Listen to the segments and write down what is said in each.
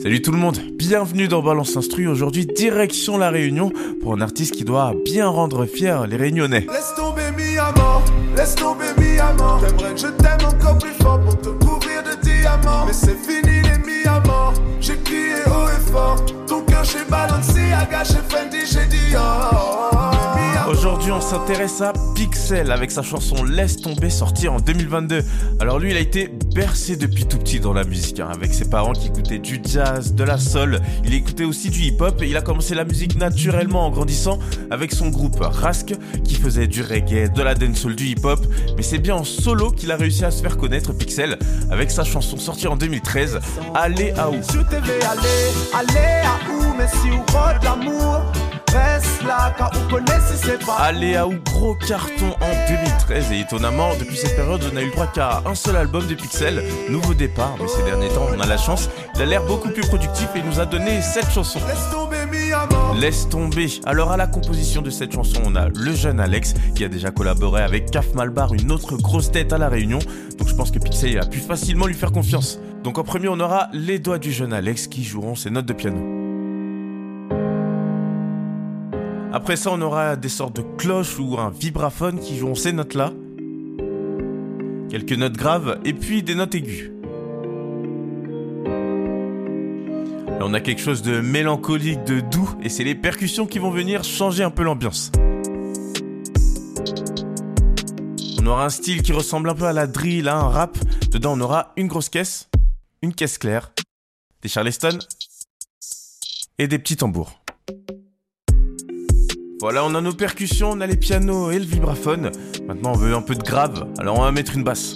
Salut tout le monde, bienvenue dans Balance Instru. Aujourd'hui, direction La Réunion pour un artiste qui doit bien rendre fier les Réunionnais. Laisse tomber mi laisse tomber mi amant. J'aimerais que je t'aime encore plus fort pour te couvrir de diamants. Mais c'est fini les mi amants. J'ai crié haut et fort. Ton cœur chez Balenciaga, chez Fendi, j'ai on s'intéresse à Pixel avec sa chanson Laisse tomber sortie en 2022. Alors lui, il a été bercé depuis tout petit dans la musique, hein, avec ses parents qui écoutaient du jazz, de la soul. Il écoutait aussi du hip-hop et il a commencé la musique naturellement en grandissant avec son groupe Rask qui faisait du reggae, de la dancehall, du hip-hop. Mais c'est bien en solo qu'il a réussi à se faire connaître Pixel avec sa chanson sortie en 2013, Allez à où? Reste là c'est pas. Allez à où gros carton en 2013 et étonnamment depuis cette période on a eu le droit qu'à un seul album de Pixel, Nouveau Départ, mais ces derniers temps on a la chance, il a l'air beaucoup plus productif et il nous a donné cette chanson. Laisse tomber. Laisse tomber. Alors à la composition de cette chanson, on a le jeune Alex qui a déjà collaboré avec Caf Malbar, une autre grosse tête à la Réunion. Donc je pense que Pixel a pu facilement lui faire confiance. Donc en premier, on aura les doigts du jeune Alex qui joueront ses notes de piano. Après ça, on aura des sortes de cloches ou un vibraphone qui joueront ces notes-là. Quelques notes graves et puis des notes aiguës. Là, on a quelque chose de mélancolique, de doux, et c'est les percussions qui vont venir changer un peu l'ambiance. On aura un style qui ressemble un peu à la drill, à un rap. Dedans, on aura une grosse caisse, une caisse claire, des charleston et des petits tambours. Voilà, on a nos percussions, on a les pianos et le vibraphone. Maintenant, on veut un peu de grave, alors on va mettre une basse.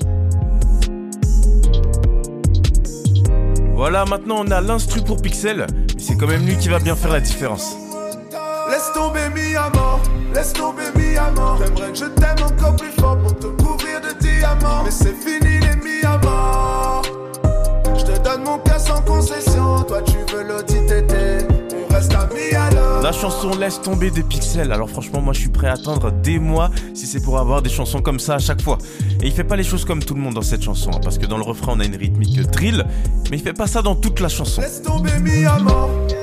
Voilà, maintenant on a l'instru pour Pixel, mais c'est quand même lui qui va bien faire la différence. Laisse tomber mi laisse tomber mi. J'aimerais que je t'aime encore plus fort pour te couvrir de diamants. Mais c'est fini les mi. Je te donne mon cœur sans concession. Toi tu veux l'audit La chanson Laisse tomber des pixels. Alors franchement, moi je suis prêt à attendre des mois si c'est pour avoir des chansons comme ça à chaque fois. Et il fait pas les choses comme tout le monde dans cette chanson, hein, parce que dans le refrain on a une rythmique drill, mais il fait pas ça dans toute la chanson. Laisse tomber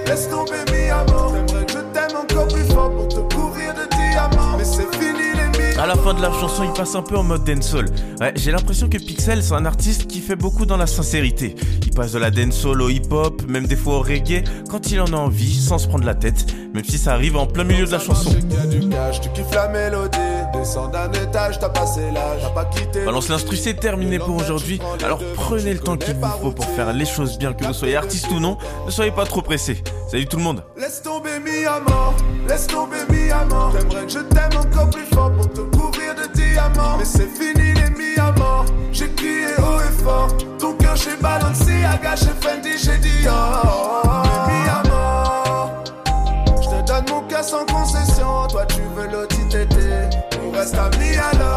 laisse tomber. J'aimerais que encore plus fort pour te couvrir de la fin de la chanson, il passe un peu en mode dancehall. Ouais, j'ai l'impression que Pixel, c'est un artiste qui fait beaucoup dans la sincérité. Il passe de la dancehall au hip-hop, même des fois au reggae, quand il en a envie, sans se prendre la tête, même si ça arrive en plein milieu de la chanson. Balance l'instru, c'est terminé pour aujourd'hui. Alors prenez le temps qu'il vous faut pour faire les choses bien, que vous soyez artiste ou non. Ne soyez pas trop pressés. Salut tout le monde. Laisse tomber laisse tomber mi amant. J'aimerais que je t'aime encore plus fort pour te couvrir de diamants. Mais c'est fini les mi amants. J'ai crié haut et fort. Ton cœur chez Balenciaga, chez Fendi, j'ai dit oh. Mi amant. Je te donne mon cœur sans concession. Toi tu veux l'OTTT. On reste amis alors.